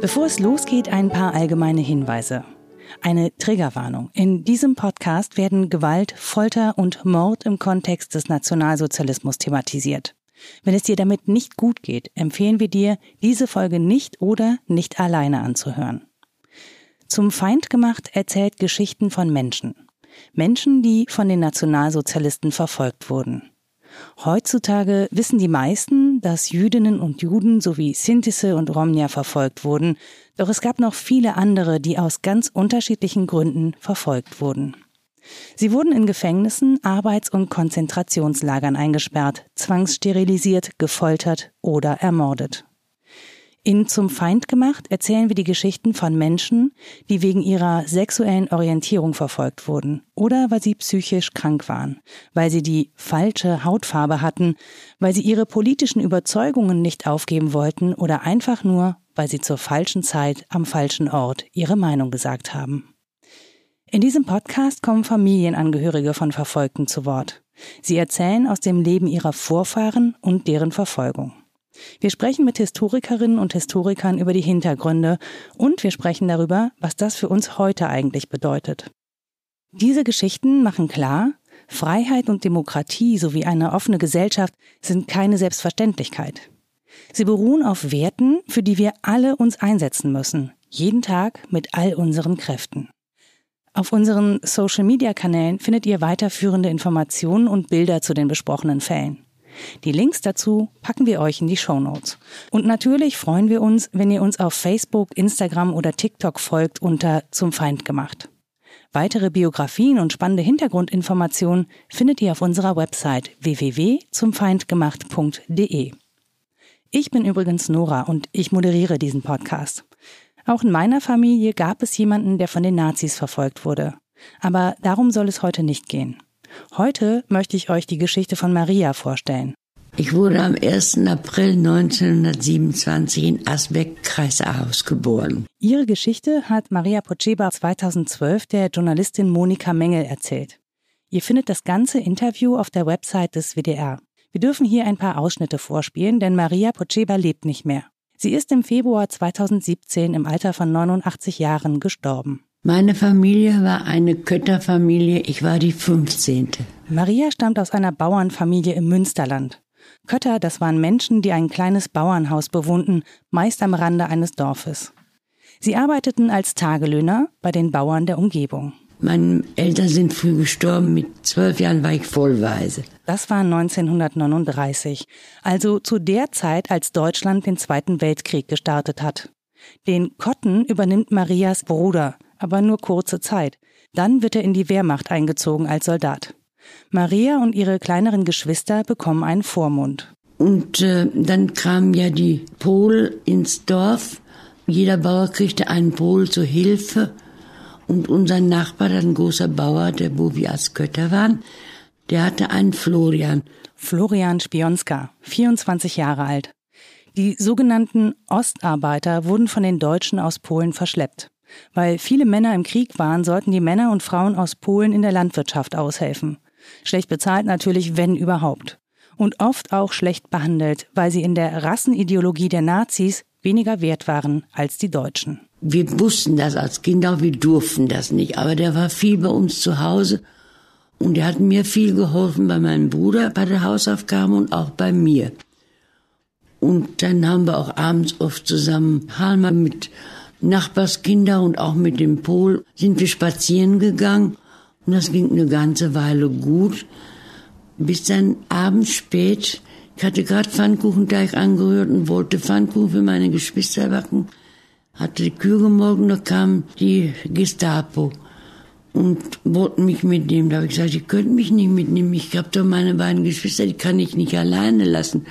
Bevor es losgeht, ein paar allgemeine Hinweise. Eine Triggerwarnung. In diesem Podcast werden Gewalt, Folter und Mord im Kontext des Nationalsozialismus thematisiert. Wenn es dir damit nicht gut geht, empfehlen wir dir, diese Folge nicht oder nicht alleine anzuhören. Zum Feind gemacht erzählt Geschichten von Menschen. Menschen, die von den Nationalsozialisten verfolgt wurden. Heutzutage wissen die meisten, dass Jüdinnen und Juden sowie Sintisse und Romnia verfolgt wurden, doch es gab noch viele andere, die aus ganz unterschiedlichen Gründen verfolgt wurden. Sie wurden in Gefängnissen, Arbeits- und Konzentrationslagern eingesperrt, zwangssterilisiert, gefoltert oder ermordet. In Zum Feind gemacht erzählen wir die Geschichten von Menschen, die wegen ihrer sexuellen Orientierung verfolgt wurden oder weil sie psychisch krank waren, weil sie die falsche Hautfarbe hatten, weil sie ihre politischen Überzeugungen nicht aufgeben wollten oder einfach nur, weil sie zur falschen Zeit am falschen Ort ihre Meinung gesagt haben. In diesem Podcast kommen Familienangehörige von Verfolgten zu Wort. Sie erzählen aus dem Leben ihrer Vorfahren und deren Verfolgung. Wir sprechen mit Historikerinnen und Historikern über die Hintergründe und wir sprechen darüber, was das für uns heute eigentlich bedeutet. Diese Geschichten machen klar, Freiheit und Demokratie sowie eine offene Gesellschaft sind keine Selbstverständlichkeit. Sie beruhen auf Werten, für die wir alle uns einsetzen müssen, jeden Tag mit all unseren Kräften. Auf unseren Social-Media-Kanälen findet ihr weiterführende Informationen und Bilder zu den besprochenen Fällen. Die Links dazu packen wir euch in die Show Notes. Und natürlich freuen wir uns, wenn ihr uns auf Facebook, Instagram oder TikTok folgt unter Zum Feind gemacht. Weitere Biografien und spannende Hintergrundinformationen findet ihr auf unserer Website www.zumfeindgemacht.de. Ich bin übrigens Nora und ich moderiere diesen Podcast. Auch in meiner Familie gab es jemanden, der von den Nazis verfolgt wurde. Aber darum soll es heute nicht gehen. Heute möchte ich euch die Geschichte von Maria vorstellen. Ich wurde am 1. April 1927 in Asbeck, Kreis Aarhus geboren. Ihre Geschichte hat Maria Pocheba 2012 der Journalistin Monika Mengel erzählt. Ihr findet das ganze Interview auf der Website des WDR. Wir dürfen hier ein paar Ausschnitte vorspielen, denn Maria Pocheba lebt nicht mehr. Sie ist im Februar 2017 im Alter von 89 Jahren gestorben. Meine Familie war eine Kötterfamilie, ich war die 15. Maria stammt aus einer Bauernfamilie im Münsterland. Kötter, das waren Menschen, die ein kleines Bauernhaus bewohnten, meist am Rande eines Dorfes. Sie arbeiteten als Tagelöhner bei den Bauern der Umgebung. Meine Eltern sind früh gestorben, mit zwölf Jahren war ich vollweise. Das war 1939, also zu der Zeit, als Deutschland den Zweiten Weltkrieg gestartet hat. Den Kotten übernimmt Marias Bruder, aber nur kurze Zeit. Dann wird er in die Wehrmacht eingezogen als Soldat. Maria und ihre kleineren Geschwister bekommen einen Vormund. Und äh, dann kamen ja die Pol ins Dorf. Jeder Bauer kriegte einen Pol zur Hilfe. Und unser Nachbar, ein großer Bauer, der wo wir als Götter waren, der hatte einen Florian. Florian Spionska, 24 Jahre alt. Die sogenannten Ostarbeiter wurden von den Deutschen aus Polen verschleppt. Weil viele Männer im Krieg waren, sollten die Männer und Frauen aus Polen in der Landwirtschaft aushelfen. Schlecht bezahlt natürlich, wenn überhaupt. Und oft auch schlecht behandelt, weil sie in der Rassenideologie der Nazis weniger wert waren als die Deutschen. Wir wussten das als Kinder, wir durften das nicht, aber der war viel bei uns zu Hause und er hat mir viel geholfen bei meinem Bruder bei der Hausaufgabe und auch bei mir. Und dann haben wir auch abends oft zusammen Halma mit Nachbarskinder und auch mit dem Pol sind wir spazieren gegangen und das ging eine ganze Weile gut, bis dann abends spät, ich hatte gerade Pfannkuchenteig angerührt und wollte Pfannkuchen für meine Geschwister backen, hatte die Kühe gemolken, da kam die Gestapo und wollten mich mitnehmen. Da habe ich gesagt, die könnten mich nicht mitnehmen, ich habe doch meine beiden Geschwister, die kann ich nicht alleine lassen.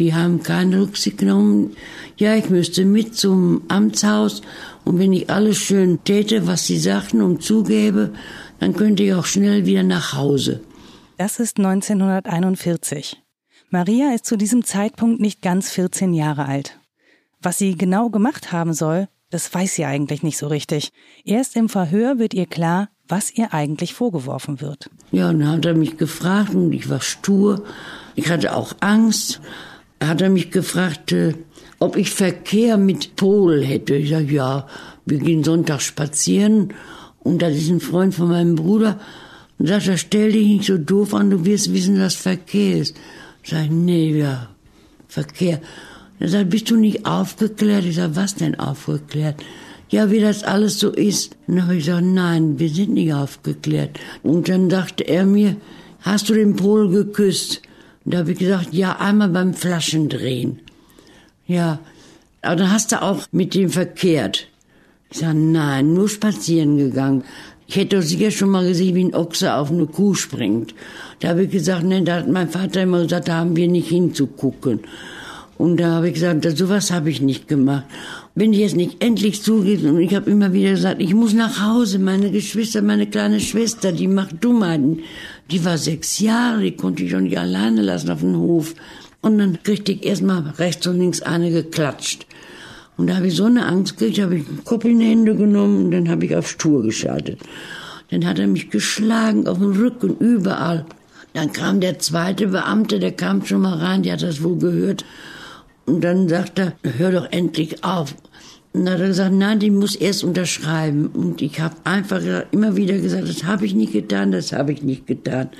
Die haben keine Rücksicht genommen. Ja, ich müsste mit zum Amtshaus und wenn ich alles schön täte, was sie sagten und zugäbe, dann könnte ich auch schnell wieder nach Hause. Das ist 1941. Maria ist zu diesem Zeitpunkt nicht ganz 14 Jahre alt. Was sie genau gemacht haben soll, das weiß sie eigentlich nicht so richtig. Erst im Verhör wird ihr klar, was ihr eigentlich vorgeworfen wird. Ja, und dann hat er mich gefragt und ich war stur. Ich hatte auch Angst. Hat er mich gefragt, äh, ob ich Verkehr mit Pol hätte. Ich sage, ja, wir gehen Sonntag spazieren und das ist ein Freund von meinem Bruder. Und sagt er, stell dich nicht so doof an, du wirst wissen, was Verkehr ist. Ich, nee, ja, Verkehr. Er sagt, bist du nicht aufgeklärt? Ich sage, was denn aufgeklärt? Ja, wie das alles so ist. Dann habe ich gesagt, nein, wir sind nicht aufgeklärt. Und dann sagte er mir, hast du den Pol geküsst? Und da habe ich gesagt, ja, einmal beim Flaschendrehen. Ja, aber dann hast du auch mit dem verkehrt. Ich sage, nein, nur spazieren gegangen. Ich hätte doch sicher schon mal gesehen, wie ein Ochse auf eine Kuh springt. Da habe ich gesagt, ne, da hat mein Vater immer gesagt, da haben wir nicht hinzugucken. Und da habe ich gesagt, sowas habe ich nicht gemacht. Wenn ich jetzt nicht endlich zugehe, und ich habe immer wieder gesagt, ich muss nach Hause, meine Geschwister, meine kleine Schwester, die macht Dummheiten. Die war sechs Jahre, die konnte ich auch nicht alleine lassen auf dem Hof. Und dann kriegte ich erstmal rechts und links eine geklatscht. Und da habe ich so eine Angst gekriegt, habe ich einen Kopf in die Hände genommen und dann habe ich auf Tour geschaltet. Dann hat er mich geschlagen auf den Rücken, überall. Dann kam der zweite Beamte, der kam schon mal rein, der hat das wohl gehört. Und dann sagt er, hör doch endlich auf. Und dann hat er gesagt, nein, die muss erst unterschreiben. Und ich habe einfach immer wieder gesagt, das habe ich nicht getan, das habe ich nicht getan.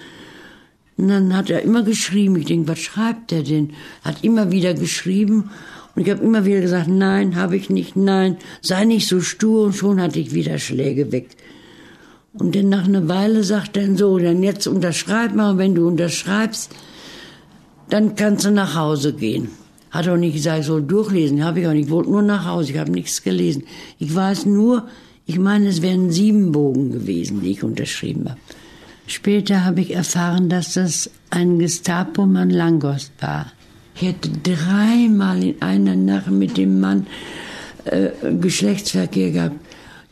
Und dann hat er immer geschrieben. Ich denke, was schreibt er denn? Hat immer wieder geschrieben. Und ich habe immer wieder gesagt, nein, habe ich nicht, nein, sei nicht so stur. Und schon hatte ich wieder Schläge weg. Und dann nach einer Weile sagt er so, dann jetzt unterschreib mal. Und wenn du unterschreibst, dann kannst du nach Hause gehen. Hat auch nicht gesagt, ich soll durchlesen. Habe ich auch nicht. Ich wollte nur nach Hause. Ich habe nichts gelesen. Ich weiß nur, ich meine, es wären sieben Bogen gewesen, die ich unterschrieben habe. Später habe ich erfahren, dass das ein Gestapo-Mann Langost war. Ich hätte dreimal in einer Nacht mit dem Mann äh, Geschlechtsverkehr gehabt.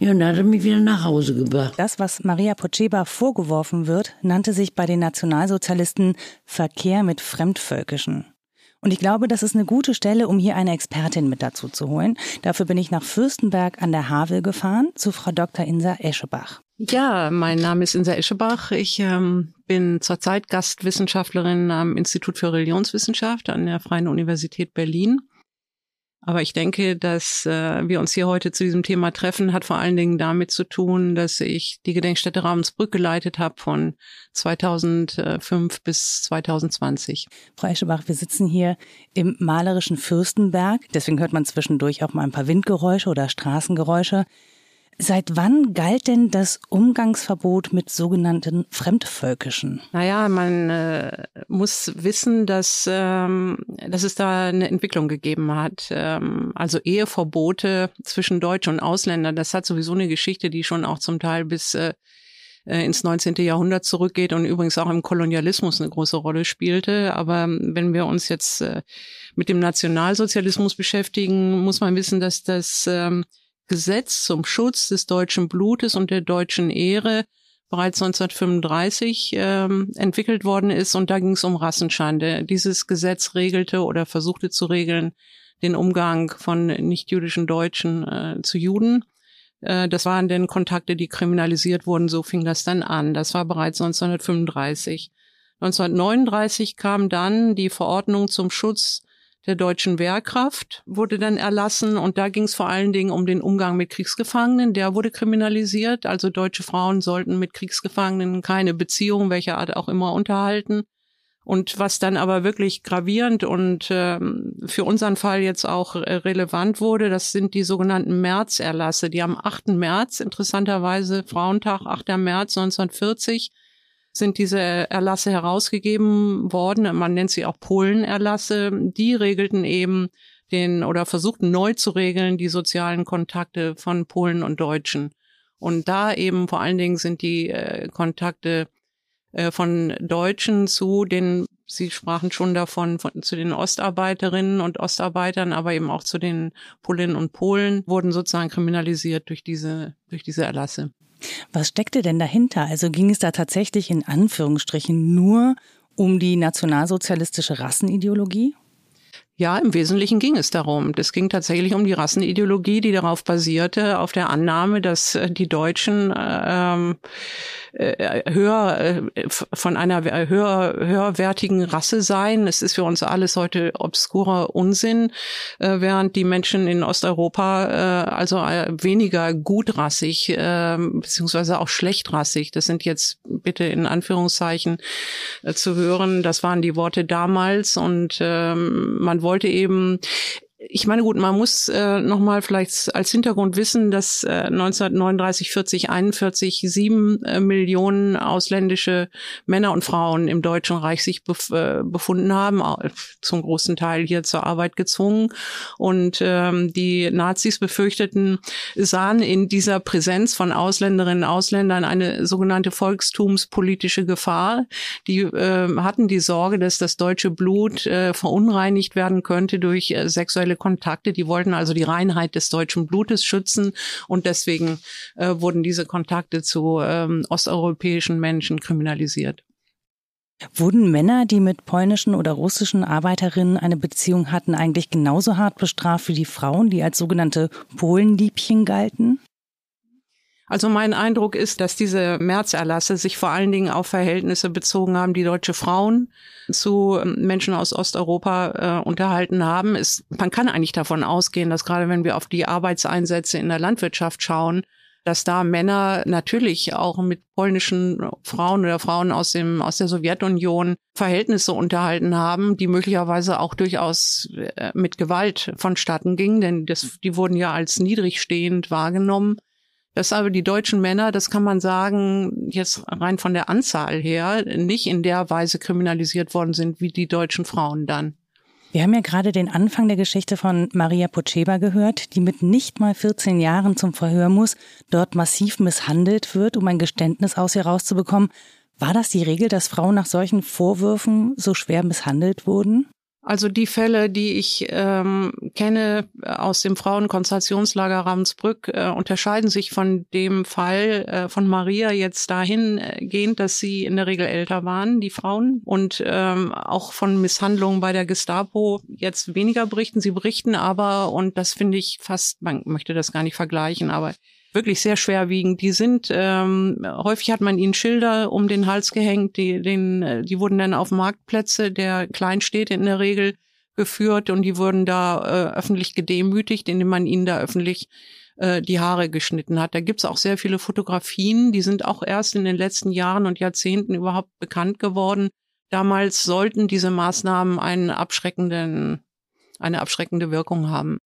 Ja, und dann hat er mich wieder nach Hause gebracht. Das, was Maria Pocheba vorgeworfen wird, nannte sich bei den Nationalsozialisten Verkehr mit Fremdvölkischen. Und ich glaube, das ist eine gute Stelle, um hier eine Expertin mit dazu zu holen. Dafür bin ich nach Fürstenberg an der Havel gefahren zu Frau Dr. Insa Eschebach. Ja, mein Name ist Insa Eschebach. Ich ähm, bin zurzeit Gastwissenschaftlerin am Institut für Religionswissenschaft an der Freien Universität Berlin. Aber ich denke, dass äh, wir uns hier heute zu diesem Thema treffen, hat vor allen Dingen damit zu tun, dass ich die Gedenkstätte Ravensbrück geleitet habe von 2005 bis 2020. Frau Eschebach, wir sitzen hier im malerischen Fürstenberg. Deswegen hört man zwischendurch auch mal ein paar Windgeräusche oder Straßengeräusche. Seit wann galt denn das Umgangsverbot mit sogenannten Fremdvölkischen? Naja, man äh, muss wissen, dass, ähm, dass es da eine Entwicklung gegeben hat. Ähm, also Eheverbote zwischen Deutschen und Ausländern, das hat sowieso eine Geschichte, die schon auch zum Teil bis äh, äh ins 19. Jahrhundert zurückgeht und übrigens auch im Kolonialismus eine große Rolle spielte. Aber wenn wir uns jetzt äh, mit dem Nationalsozialismus beschäftigen, muss man wissen, dass das ähm, Gesetz zum Schutz des deutschen Blutes und der deutschen Ehre bereits 1935 ähm, entwickelt worden ist und da ging es um Rassenschande. Dieses Gesetz regelte oder versuchte zu regeln den Umgang von nichtjüdischen Deutschen äh, zu Juden. Äh, das waren denn Kontakte, die kriminalisiert wurden, so fing das dann an. Das war bereits 1935. 1939 kam dann die Verordnung zum Schutz der deutschen Wehrkraft wurde dann erlassen und da ging es vor allen Dingen um den Umgang mit Kriegsgefangenen. Der wurde kriminalisiert, also deutsche Frauen sollten mit Kriegsgefangenen keine Beziehung welcher Art auch immer unterhalten. Und was dann aber wirklich gravierend und ähm, für unseren Fall jetzt auch relevant wurde, das sind die sogenannten Märzerlasse, die am 8. März, interessanterweise Frauentag, 8. März 1940, sind diese Erlasse herausgegeben worden. Man nennt sie auch Polenerlasse. Die regelten eben den oder versuchten neu zu regeln die sozialen Kontakte von Polen und Deutschen. Und da eben vor allen Dingen sind die äh, Kontakte äh, von Deutschen zu den, Sie sprachen schon davon, von, zu den Ostarbeiterinnen und Ostarbeitern, aber eben auch zu den Polinnen und Polen, wurden sozusagen kriminalisiert durch diese, durch diese Erlasse. Was steckte denn dahinter? Also ging es da tatsächlich in Anführungsstrichen nur um die nationalsozialistische Rassenideologie? Ja, im Wesentlichen ging es darum. Es ging tatsächlich um die Rassenideologie, die darauf basierte, auf der Annahme, dass äh, die Deutschen ähm, äh, höher äh, von einer höher, höherwertigen Rasse seien. Es ist für uns alles heute obskurer Unsinn, äh, während die Menschen in Osteuropa äh, also äh, weniger gutrassig äh, beziehungsweise auch schlechtrassig. Das sind jetzt bitte in Anführungszeichen äh, zu hören. Das waren die Worte damals und ähm, man wollte eben ich meine, gut, man muss äh, nochmal vielleicht als Hintergrund wissen, dass äh, 1939, 40, 41 sieben äh, Millionen ausländische Männer und Frauen im Deutschen Reich sich bef äh, befunden haben, zum großen Teil hier zur Arbeit gezwungen. Und ähm, die Nazis befürchteten, sahen in dieser Präsenz von Ausländerinnen und Ausländern eine sogenannte volkstumspolitische Gefahr. Die äh, hatten die Sorge, dass das deutsche Blut äh, verunreinigt werden könnte durch äh, sexuelle sexuelle Kontakte. Die wollten also die Reinheit des deutschen Blutes schützen und deswegen äh, wurden diese Kontakte zu ähm, osteuropäischen Menschen kriminalisiert. Wurden Männer, die mit polnischen oder russischen Arbeiterinnen eine Beziehung hatten, eigentlich genauso hart bestraft wie die Frauen, die als sogenannte Polenliebchen galten? Also mein Eindruck ist, dass diese Märzerlasse sich vor allen Dingen auf Verhältnisse bezogen haben, die deutsche Frauen zu ähm, Menschen aus Osteuropa äh, unterhalten haben. Ist, man kann eigentlich davon ausgehen, dass gerade wenn wir auf die Arbeitseinsätze in der Landwirtschaft schauen, dass da Männer natürlich auch mit polnischen Frauen oder Frauen aus dem aus der Sowjetunion Verhältnisse unterhalten haben, die möglicherweise auch durchaus äh, mit Gewalt vonstatten gingen, denn das, die wurden ja als niedrigstehend wahrgenommen. Dass aber die deutschen Männer, das kann man sagen, jetzt rein von der Anzahl her, nicht in der Weise kriminalisiert worden sind wie die deutschen Frauen dann. Wir haben ja gerade den Anfang der Geschichte von Maria Pocheba gehört, die mit nicht mal 14 Jahren zum Verhör muss, dort massiv misshandelt wird, um ein Geständnis aus ihr rauszubekommen. War das die Regel, dass Frauen nach solchen Vorwürfen so schwer misshandelt wurden? Also die Fälle, die ich ähm, kenne aus dem Frauenkonzentrationslager Ravensbrück, äh, unterscheiden sich von dem Fall äh, von Maria jetzt dahingehend, dass sie in der Regel älter waren, die Frauen, und ähm, auch von Misshandlungen bei der Gestapo jetzt weniger berichten. Sie berichten aber, und das finde ich fast, man möchte das gar nicht vergleichen, aber wirklich sehr schwerwiegend. Die sind, ähm, häufig hat man ihnen Schilder um den Hals gehängt, die, den, äh, die wurden dann auf Marktplätze der Kleinstädte in der Regel geführt und die wurden da äh, öffentlich gedemütigt, indem man ihnen da öffentlich äh, die Haare geschnitten hat. Da gibt's auch sehr viele Fotografien, die sind auch erst in den letzten Jahren und Jahrzehnten überhaupt bekannt geworden. Damals sollten diese Maßnahmen einen abschreckenden, eine abschreckende Wirkung haben.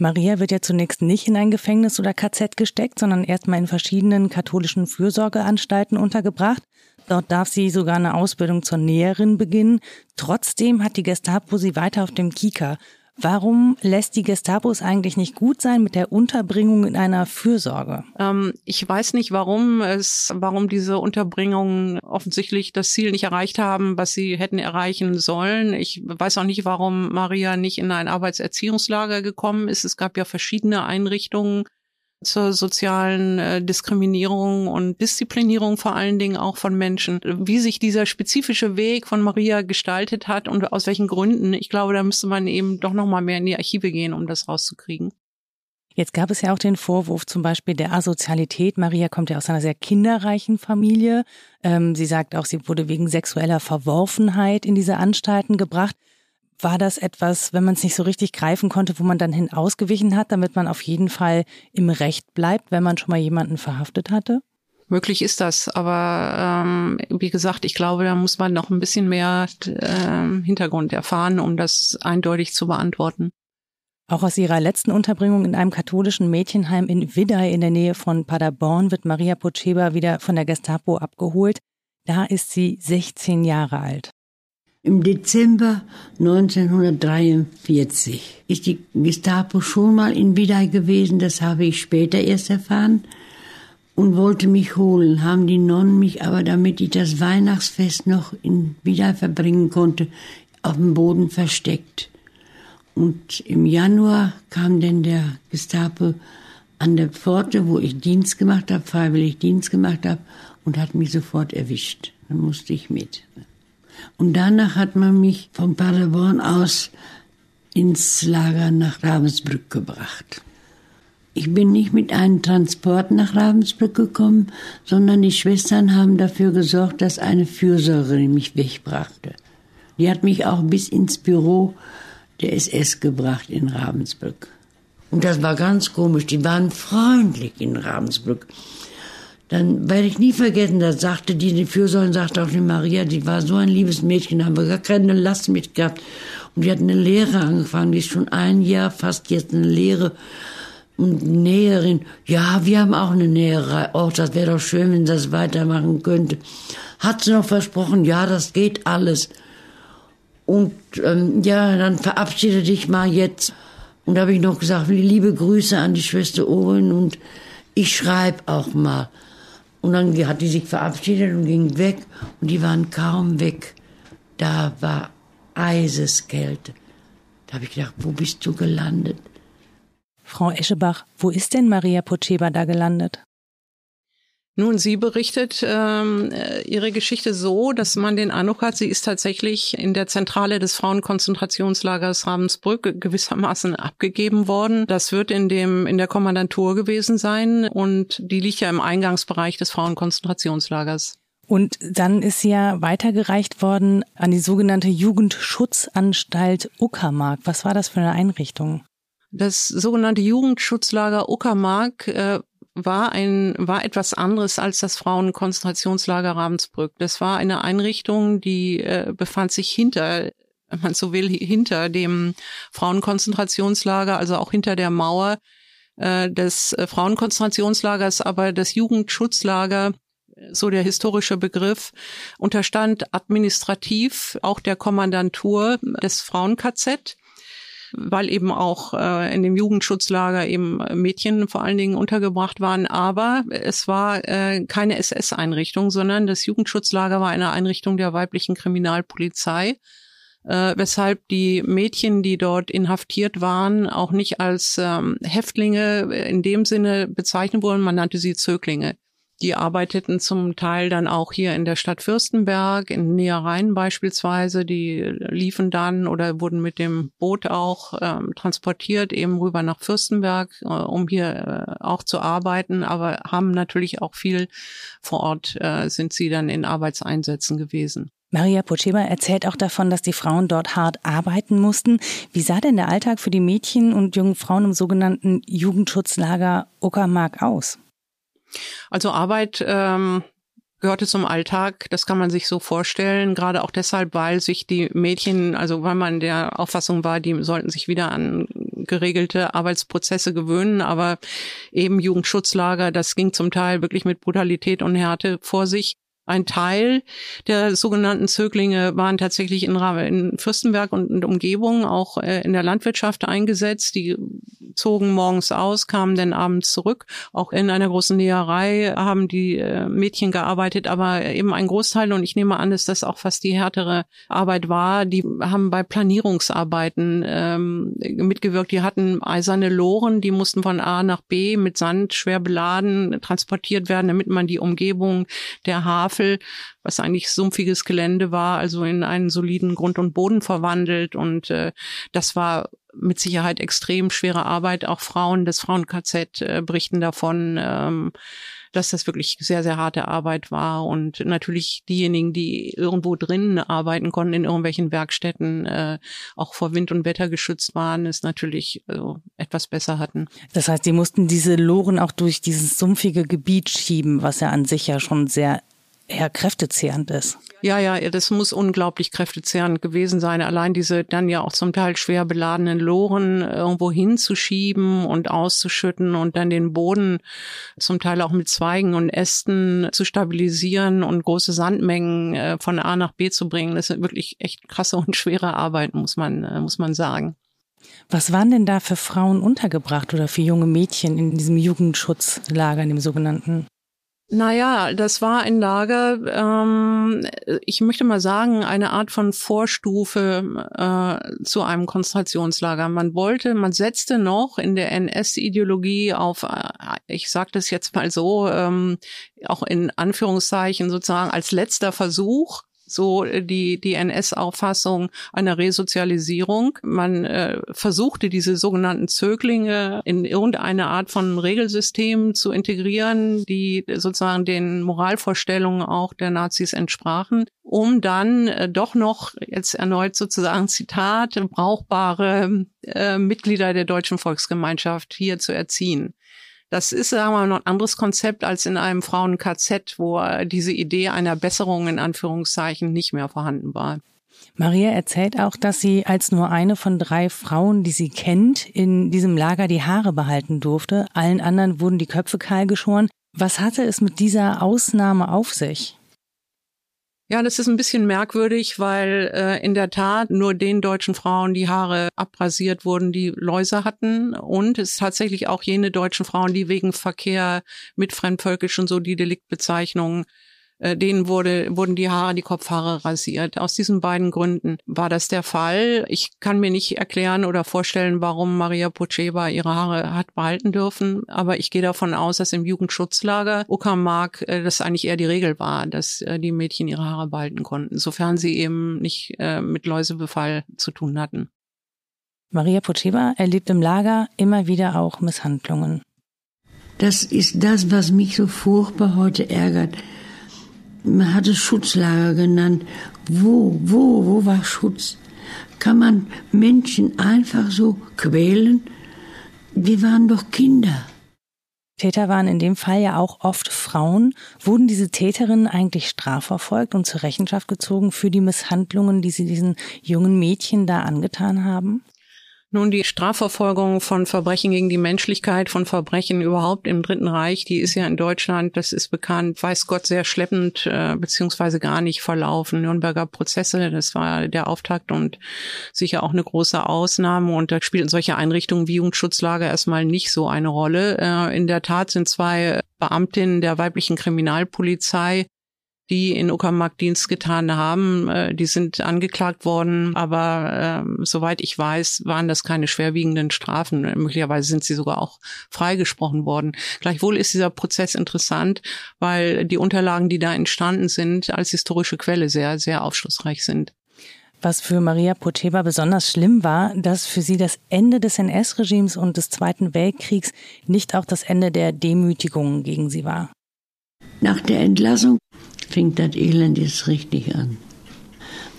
Maria wird ja zunächst nicht in ein Gefängnis oder KZ gesteckt, sondern erstmal in verschiedenen katholischen Fürsorgeanstalten untergebracht. Dort darf sie sogar eine Ausbildung zur Näherin beginnen. Trotzdem hat die Gestapo sie weiter auf dem Kieker. Warum lässt die Gestapo es eigentlich nicht gut sein mit der Unterbringung in einer Fürsorge? Ähm, ich weiß nicht, warum es, warum diese Unterbringungen offensichtlich das Ziel nicht erreicht haben, was sie hätten erreichen sollen. Ich weiß auch nicht, warum Maria nicht in ein Arbeitserziehungslager gekommen ist. Es gab ja verschiedene Einrichtungen zur sozialen äh, Diskriminierung und Disziplinierung vor allen Dingen auch von Menschen. Wie sich dieser spezifische Weg von Maria gestaltet hat und aus welchen Gründen, ich glaube, da müsste man eben doch noch mal mehr in die Archive gehen, um das rauszukriegen. Jetzt gab es ja auch den Vorwurf zum Beispiel der Asozialität. Maria kommt ja aus einer sehr kinderreichen Familie. Ähm, sie sagt auch, sie wurde wegen sexueller Verworfenheit in diese Anstalten gebracht. War das etwas, wenn man es nicht so richtig greifen konnte, wo man dann hin ausgewichen hat, damit man auf jeden Fall im Recht bleibt, wenn man schon mal jemanden verhaftet hatte? Möglich ist das, aber ähm, wie gesagt, ich glaube, da muss man noch ein bisschen mehr äh, Hintergrund erfahren, um das eindeutig zu beantworten. Auch aus ihrer letzten Unterbringung in einem katholischen Mädchenheim in Widday in der Nähe von Paderborn wird Maria Pocheba wieder von der Gestapo abgeholt. Da ist sie 16 Jahre alt. Im Dezember 1943 ist die Gestapo schon mal in Widai gewesen, das habe ich später erst erfahren, und wollte mich holen, haben die Nonnen mich aber, damit ich das Weihnachtsfest noch in Widai verbringen konnte, auf dem Boden versteckt. Und im Januar kam denn der Gestapo an der Pforte, wo ich Dienst gemacht habe, freiwillig Dienst gemacht habe, und hat mich sofort erwischt. Dann musste ich mit. Und danach hat man mich von Paderborn aus ins Lager nach Ravensbrück gebracht. Ich bin nicht mit einem Transport nach Ravensbrück gekommen, sondern die Schwestern haben dafür gesorgt, dass eine Fürsorgerin mich wegbrachte. Die hat mich auch bis ins Büro der SS gebracht in Ravensbrück. Und das war ganz komisch. Die waren freundlich in Ravensbrück. Dann werde ich nie vergessen, da sagte die, die Fürsorgerin sagte auch die Maria, die war so ein liebes Mädchen, da haben wir gar keine Last mit gehabt. Und die hat eine Lehre angefangen, die ist schon ein Jahr fast jetzt eine Lehre und Näherin. Ja, wir haben auch eine Näherei. Oh, das wäre doch schön, wenn sie das weitermachen könnte. Hat sie noch versprochen, ja, das geht alles. Und ähm, ja, dann verabschiede dich mal jetzt. Und da habe ich noch gesagt, liebe Grüße an die Schwester Owen und ich schreibe auch mal. Und dann hat die sich verabschiedet und ging weg und die waren kaum weg. Da war Eiseskälte. Da habe ich gedacht, wo bist du gelandet? Frau Eschebach, wo ist denn Maria Pocheba da gelandet? Nun, sie berichtet ähm, äh, ihre Geschichte so, dass man den Eindruck hat, sie ist tatsächlich in der Zentrale des Frauenkonzentrationslagers Ravensbrück gewissermaßen abgegeben worden. Das wird in dem in der Kommandantur gewesen sein und die liegt ja im Eingangsbereich des Frauenkonzentrationslagers. Und dann ist sie ja weitergereicht worden an die sogenannte Jugendschutzanstalt Uckermark. Was war das für eine Einrichtung? Das sogenannte Jugendschutzlager Uckermark äh, war ein, war etwas anderes als das Frauenkonzentrationslager Ravensbrück. Das war eine Einrichtung, die äh, befand sich hinter, wenn man so will, hinter dem Frauenkonzentrationslager, also auch hinter der Mauer äh, des äh, Frauenkonzentrationslagers, aber das Jugendschutzlager so der historische Begriff, unterstand administrativ auch der Kommandantur des Frauen-KZ weil eben auch äh, in dem Jugendschutzlager eben Mädchen vor allen Dingen untergebracht waren. Aber es war äh, keine SS-Einrichtung, sondern das Jugendschutzlager war eine Einrichtung der weiblichen Kriminalpolizei. Äh, weshalb die Mädchen, die dort inhaftiert waren, auch nicht als ähm, Häftlinge in dem Sinne bezeichnet wurden, man nannte sie Zöglinge. Die arbeiteten zum Teil dann auch hier in der Stadt Fürstenberg, in Nähereien beispielsweise. Die liefen dann oder wurden mit dem Boot auch ähm, transportiert, eben rüber nach Fürstenberg, äh, um hier äh, auch zu arbeiten, aber haben natürlich auch viel vor Ort, äh, sind sie dann in Arbeitseinsätzen gewesen. Maria Pocheba erzählt auch davon, dass die Frauen dort hart arbeiten mussten. Wie sah denn der Alltag für die Mädchen und jungen Frauen im sogenannten Jugendschutzlager Uckermark aus? Also Arbeit ähm, gehörte zum Alltag, das kann man sich so vorstellen, gerade auch deshalb, weil sich die Mädchen, also weil man der Auffassung war, die sollten sich wieder an geregelte Arbeitsprozesse gewöhnen, aber eben Jugendschutzlager, das ging zum Teil wirklich mit Brutalität und Härte vor sich. Ein Teil der sogenannten Zöglinge waren tatsächlich in, in Fürstenberg und in Umgebung auch äh, in der Landwirtschaft eingesetzt. Die zogen morgens aus, kamen dann abends zurück. Auch in einer großen Näherei haben die äh, Mädchen gearbeitet, aber eben ein Großteil, und ich nehme an, dass das auch fast die härtere Arbeit war, die haben bei Planierungsarbeiten ähm, mitgewirkt. Die hatten eiserne Loren, die mussten von A nach B mit Sand schwer beladen transportiert werden, damit man die Umgebung der Hafen Staffel, was eigentlich sumpfiges Gelände war, also in einen soliden Grund und Boden verwandelt. Und äh, das war mit Sicherheit extrem schwere Arbeit. Auch Frauen des Frauen-KZ äh, berichten davon. Ähm, dass das wirklich sehr, sehr harte Arbeit war. Und natürlich diejenigen, die irgendwo drinnen arbeiten konnten, in irgendwelchen Werkstätten, äh, auch vor Wind und Wetter geschützt waren, es natürlich äh, etwas besser hatten. Das heißt, die mussten diese Loren auch durch dieses sumpfige Gebiet schieben, was ja an sich ja schon sehr eher kräftezehrend ist. Ja, ja, das muss unglaublich kräftezehrend gewesen sein. Allein diese dann ja auch zum Teil schwer beladenen Loren irgendwo hinzuschieben und auszuschütten und dann den Boden zum Teil auch mit Zweigen und Ästen zu stabilisieren und große Sandmengen äh, von A nach B zu bringen. Das ist wirklich echt krasse und schwere Arbeit, muss man, äh, muss man sagen. Was waren denn da für Frauen untergebracht oder für junge Mädchen in diesem Jugendschutzlager, in dem sogenannten? Naja, das war ein Lager, ähm, ich möchte mal sagen, eine Art von Vorstufe äh, zu einem Konzentrationslager. Man wollte, man setzte noch in der NS-Ideologie auf, äh, ich sage das jetzt mal so, ähm, auch in Anführungszeichen sozusagen als letzter Versuch, so äh, die, die NS-Auffassung einer Resozialisierung. Man äh, versuchte diese sogenannten Zöglinge in irgendeine Art von Regelsystem zu integrieren, die sozusagen den Moralvorstellungen auch der Nazis entsprachen, um dann äh, doch noch, jetzt erneut sozusagen Zitat, brauchbare äh, Mitglieder der deutschen Volksgemeinschaft hier zu erziehen. Das ist, sagen wir mal, noch ein anderes Konzept als in einem Frauen-KZ, wo diese Idee einer Besserung in Anführungszeichen nicht mehr vorhanden war. Maria erzählt auch, dass sie als nur eine von drei Frauen, die sie kennt, in diesem Lager die Haare behalten durfte. Allen anderen wurden die Köpfe kahl geschoren. Was hatte es mit dieser Ausnahme auf sich? Ja, das ist ein bisschen merkwürdig, weil äh, in der Tat nur den deutschen Frauen die Haare abrasiert wurden, die Läuse hatten. Und es ist tatsächlich auch jene deutschen Frauen, die wegen Verkehr mit fremdvölkischen so die Deliktbezeichnungen äh, denen wurde, wurden die Haare, die Kopfhaare rasiert. Aus diesen beiden Gründen war das der Fall. Ich kann mir nicht erklären oder vorstellen, warum Maria Pocheba ihre Haare hat behalten dürfen, aber ich gehe davon aus, dass im Jugendschutzlager Uckermark äh, das eigentlich eher die Regel war, dass äh, die Mädchen ihre Haare behalten konnten, sofern sie eben nicht äh, mit Läusebefall zu tun hatten. Maria Pocheba erlebt im Lager immer wieder auch Misshandlungen. Das ist das, was mich so furchtbar heute ärgert man hat es Schutzlager genannt. Wo, wo, wo war Schutz? Kann man Menschen einfach so quälen? Wir waren doch Kinder. Täter waren in dem Fall ja auch oft Frauen. Wurden diese Täterinnen eigentlich strafverfolgt und zur Rechenschaft gezogen für die Misshandlungen, die sie diesen jungen Mädchen da angetan haben? Nun, die Strafverfolgung von Verbrechen gegen die Menschlichkeit, von Verbrechen überhaupt im Dritten Reich, die ist ja in Deutschland, das ist bekannt, weiß Gott, sehr schleppend äh, beziehungsweise gar nicht verlaufen. Nürnberger Prozesse, das war der Auftakt und sicher auch eine große Ausnahme. Und da spielten solche Einrichtungen wie Jugendschutzlager erstmal nicht so eine Rolle. Äh, in der Tat sind zwei Beamtinnen der weiblichen Kriminalpolizei die in Uckermark Dienst getan haben. Äh, die sind angeklagt worden, aber äh, soweit ich weiß, waren das keine schwerwiegenden Strafen. Möglicherweise sind sie sogar auch freigesprochen worden. Gleichwohl ist dieser Prozess interessant, weil die Unterlagen, die da entstanden sind, als historische Quelle sehr, sehr aufschlussreich sind. Was für Maria Poteba besonders schlimm war, dass für sie das Ende des NS-Regimes und des Zweiten Weltkriegs nicht auch das Ende der Demütigungen gegen sie war. Nach der Entlassung fing das Elend jetzt richtig an.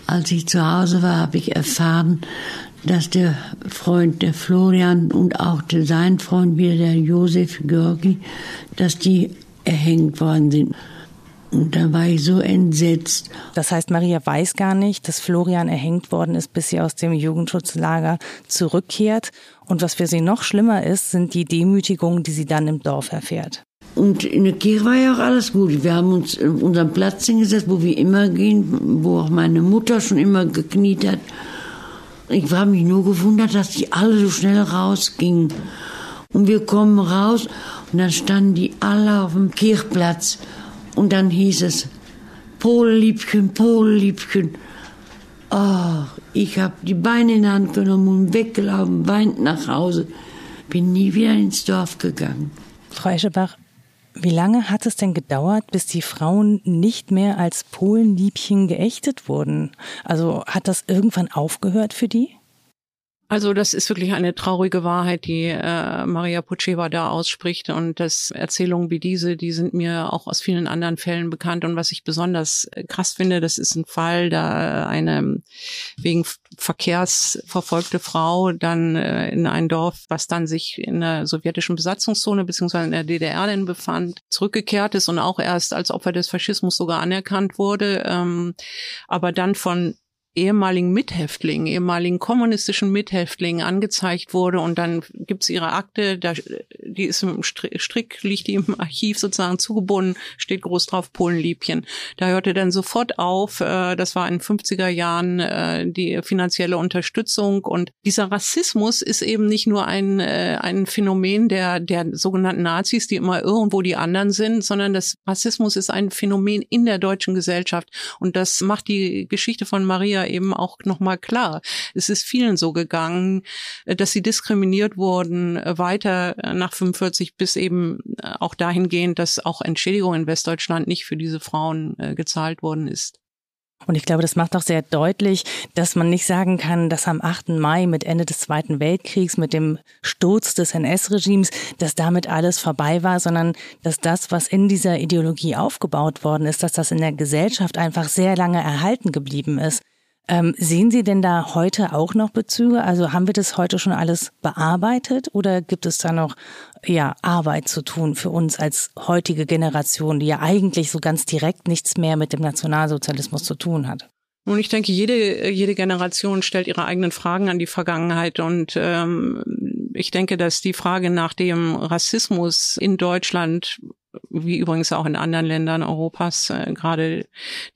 Als ich zu Hause war, habe ich erfahren, dass der Freund, der Florian und auch sein Freund wieder, der Josef Görgi, dass die erhängt worden sind. Und da war ich so entsetzt. Das heißt, Maria weiß gar nicht, dass Florian erhängt worden ist, bis sie aus dem Jugendschutzlager zurückkehrt. Und was für sie noch schlimmer ist, sind die Demütigungen, die sie dann im Dorf erfährt. Und in der Kirche war ja auch alles gut. Wir haben uns in unseren Platz hingesetzt, wo wir immer gehen, wo auch meine Mutter schon immer gekniet hat. Ich war mich nur gewundert, dass die alle so schnell rausgingen. Und wir kommen raus und dann standen die alle auf dem Kirchplatz. Und dann hieß es, Polliebchen, Polliebchen. Oh, ich habe die Beine in die Hand genommen und weggelaufen, weint nach Hause. Bin nie wieder ins Dorf gegangen. Frau Eschebach, wie lange hat es denn gedauert, bis die Frauen nicht mehr als Polenliebchen geächtet wurden? Also hat das irgendwann aufgehört für die? Also das ist wirklich eine traurige Wahrheit, die äh, Maria Puceva da ausspricht. Und das Erzählungen wie diese, die sind mir auch aus vielen anderen Fällen bekannt. Und was ich besonders äh, krass finde, das ist ein Fall, da eine wegen Verkehrs verfolgte Frau dann äh, in ein Dorf, was dann sich in der sowjetischen Besatzungszone beziehungsweise in der DDR denn befand, zurückgekehrt ist und auch erst als Opfer des Faschismus sogar anerkannt wurde, ähm, aber dann von ehemaligen Mithäftlingen, ehemaligen kommunistischen Mithäftlingen angezeigt wurde und dann gibt's ihre Akte, da, die ist im Strick, liegt die im Archiv sozusagen zugebunden, steht groß drauf Polenliebchen. Da hörte dann sofort auf, äh, das war in den 50er Jahren äh, die finanzielle Unterstützung und dieser Rassismus ist eben nicht nur ein, äh, ein Phänomen der, der sogenannten Nazis, die immer irgendwo die anderen sind, sondern das Rassismus ist ein Phänomen in der deutschen Gesellschaft und das macht die Geschichte von Maria eben auch nochmal klar. Es ist vielen so gegangen, äh, dass sie diskriminiert wurden, äh, weiter äh, nach 45 bis eben auch dahingehend, dass auch Entschädigung in Westdeutschland nicht für diese Frauen gezahlt worden ist. Und ich glaube, das macht auch sehr deutlich, dass man nicht sagen kann, dass am 8. Mai mit Ende des Zweiten Weltkriegs, mit dem Sturz des NS-Regimes, dass damit alles vorbei war, sondern dass das, was in dieser Ideologie aufgebaut worden ist, dass das in der Gesellschaft einfach sehr lange erhalten geblieben ist. Ähm, sehen Sie denn da heute auch noch Bezüge? Also haben wir das heute schon alles bearbeitet oder gibt es da noch ja, Arbeit zu tun für uns als heutige Generation, die ja eigentlich so ganz direkt nichts mehr mit dem Nationalsozialismus zu tun hat? Nun, ich denke, jede, jede Generation stellt ihre eigenen Fragen an die Vergangenheit und ähm, ich denke, dass die Frage nach dem Rassismus in Deutschland wie übrigens auch in anderen Ländern Europas, äh, gerade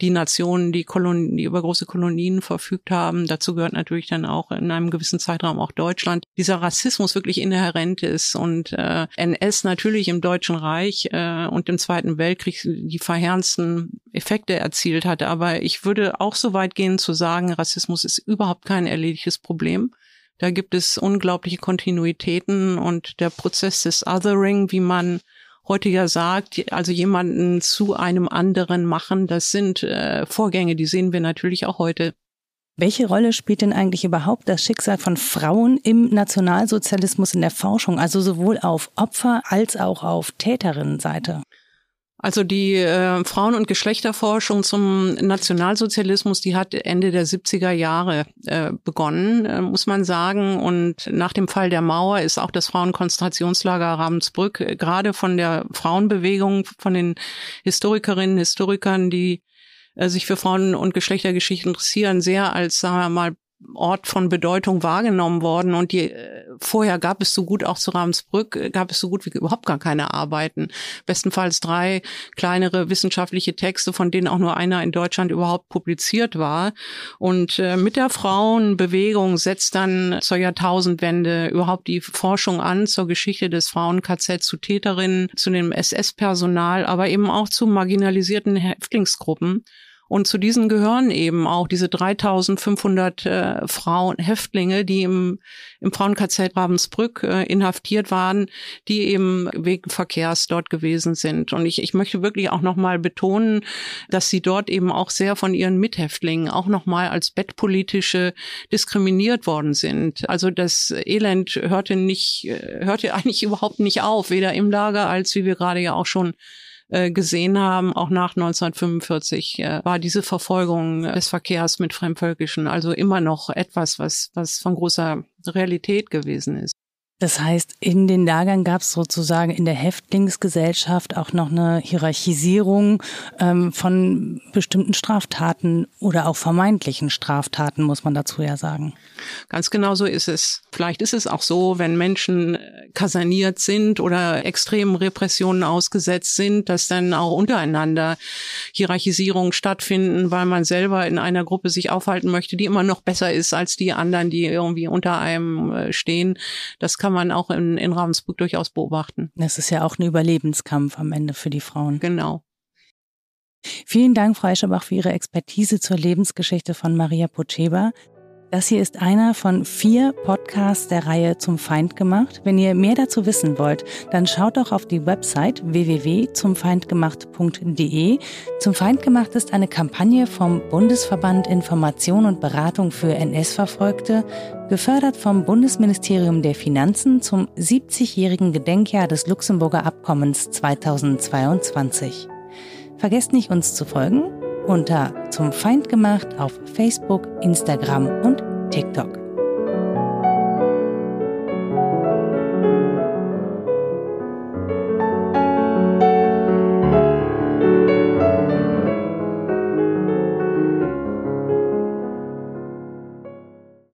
die Nationen, die, Kolonien, die über große Kolonien verfügt haben. Dazu gehört natürlich dann auch in einem gewissen Zeitraum auch Deutschland. Dieser Rassismus wirklich inhärent ist und äh, NS natürlich im Deutschen Reich äh, und im Zweiten Weltkrieg die verheerendsten Effekte erzielt hatte. Aber ich würde auch so weit gehen zu sagen, Rassismus ist überhaupt kein erledigtes Problem. Da gibt es unglaubliche Kontinuitäten und der Prozess des Othering, wie man heute ja sagt, also jemanden zu einem anderen machen, das sind äh, Vorgänge, die sehen wir natürlich auch heute. Welche Rolle spielt denn eigentlich überhaupt das Schicksal von Frauen im Nationalsozialismus in der Forschung, also sowohl auf Opfer als auch auf Täterinnenseite? Also die äh, Frauen- und Geschlechterforschung zum Nationalsozialismus, die hat Ende der 70er Jahre äh, begonnen, äh, muss man sagen. Und nach dem Fall der Mauer ist auch das Frauenkonzentrationslager Ravensbrück äh, gerade von der Frauenbewegung, von den Historikerinnen, Historikern, die äh, sich für Frauen- und Geschlechtergeschichte interessieren, sehr als, sagen wir mal, Ort von Bedeutung wahrgenommen worden und die äh, vorher gab es so gut auch zu Ravensbrück äh, gab es so gut wie überhaupt gar keine Arbeiten. Bestenfalls drei kleinere wissenschaftliche Texte von denen auch nur einer in Deutschland überhaupt publiziert war. Und äh, mit der Frauenbewegung setzt dann zur Jahrtausendwende überhaupt die Forschung an zur Geschichte des Frauen-KZ zu Täterinnen zu dem SS-Personal aber eben auch zu marginalisierten Häftlingsgruppen und zu diesen gehören eben auch diese 3500 äh, Frauen, Häftlinge, die im, im Frauen-KZ Ravensbrück äh, inhaftiert waren, die eben wegen Verkehrs dort gewesen sind. Und ich, ich möchte wirklich auch nochmal betonen, dass sie dort eben auch sehr von ihren Mithäftlingen auch nochmal als bettpolitische diskriminiert worden sind. Also das Elend hörte nicht, äh, hörte eigentlich überhaupt nicht auf, weder im Lager als wie wir gerade ja auch schon äh, gesehen haben, auch nach 1945 äh, war diese Verfolgung des Verkehrs mit Fremdvölkischen also immer noch etwas, was, was von großer Realität gewesen ist. Das heißt, in den Lagern gab es sozusagen in der Häftlingsgesellschaft auch noch eine Hierarchisierung ähm, von bestimmten Straftaten oder auch vermeintlichen Straftaten, muss man dazu ja sagen. Ganz genau so ist es. Vielleicht ist es auch so, wenn Menschen kaserniert sind oder extremen Repressionen ausgesetzt sind, dass dann auch untereinander Hierarchisierungen stattfinden, weil man selber in einer Gruppe sich aufhalten möchte, die immer noch besser ist als die anderen, die irgendwie unter einem äh, stehen. Das kann man auch in, in Ravensburg durchaus beobachten. Das ist ja auch ein Überlebenskampf am Ende für die Frauen. Genau. Vielen Dank, Frau Escherbach, für Ihre Expertise zur Lebensgeschichte von Maria Pocheba. Das hier ist einer von vier Podcasts der Reihe zum Feind gemacht. Wenn ihr mehr dazu wissen wollt, dann schaut doch auf die Website www.zumfeindgemacht.de. Zum Feind gemacht ist eine Kampagne vom Bundesverband Information und Beratung für NS-Verfolgte, gefördert vom Bundesministerium der Finanzen zum 70-jährigen Gedenkjahr des Luxemburger Abkommens 2022. Vergesst nicht, uns zu folgen unter Zum Feind gemacht auf Facebook, Instagram und TikTok.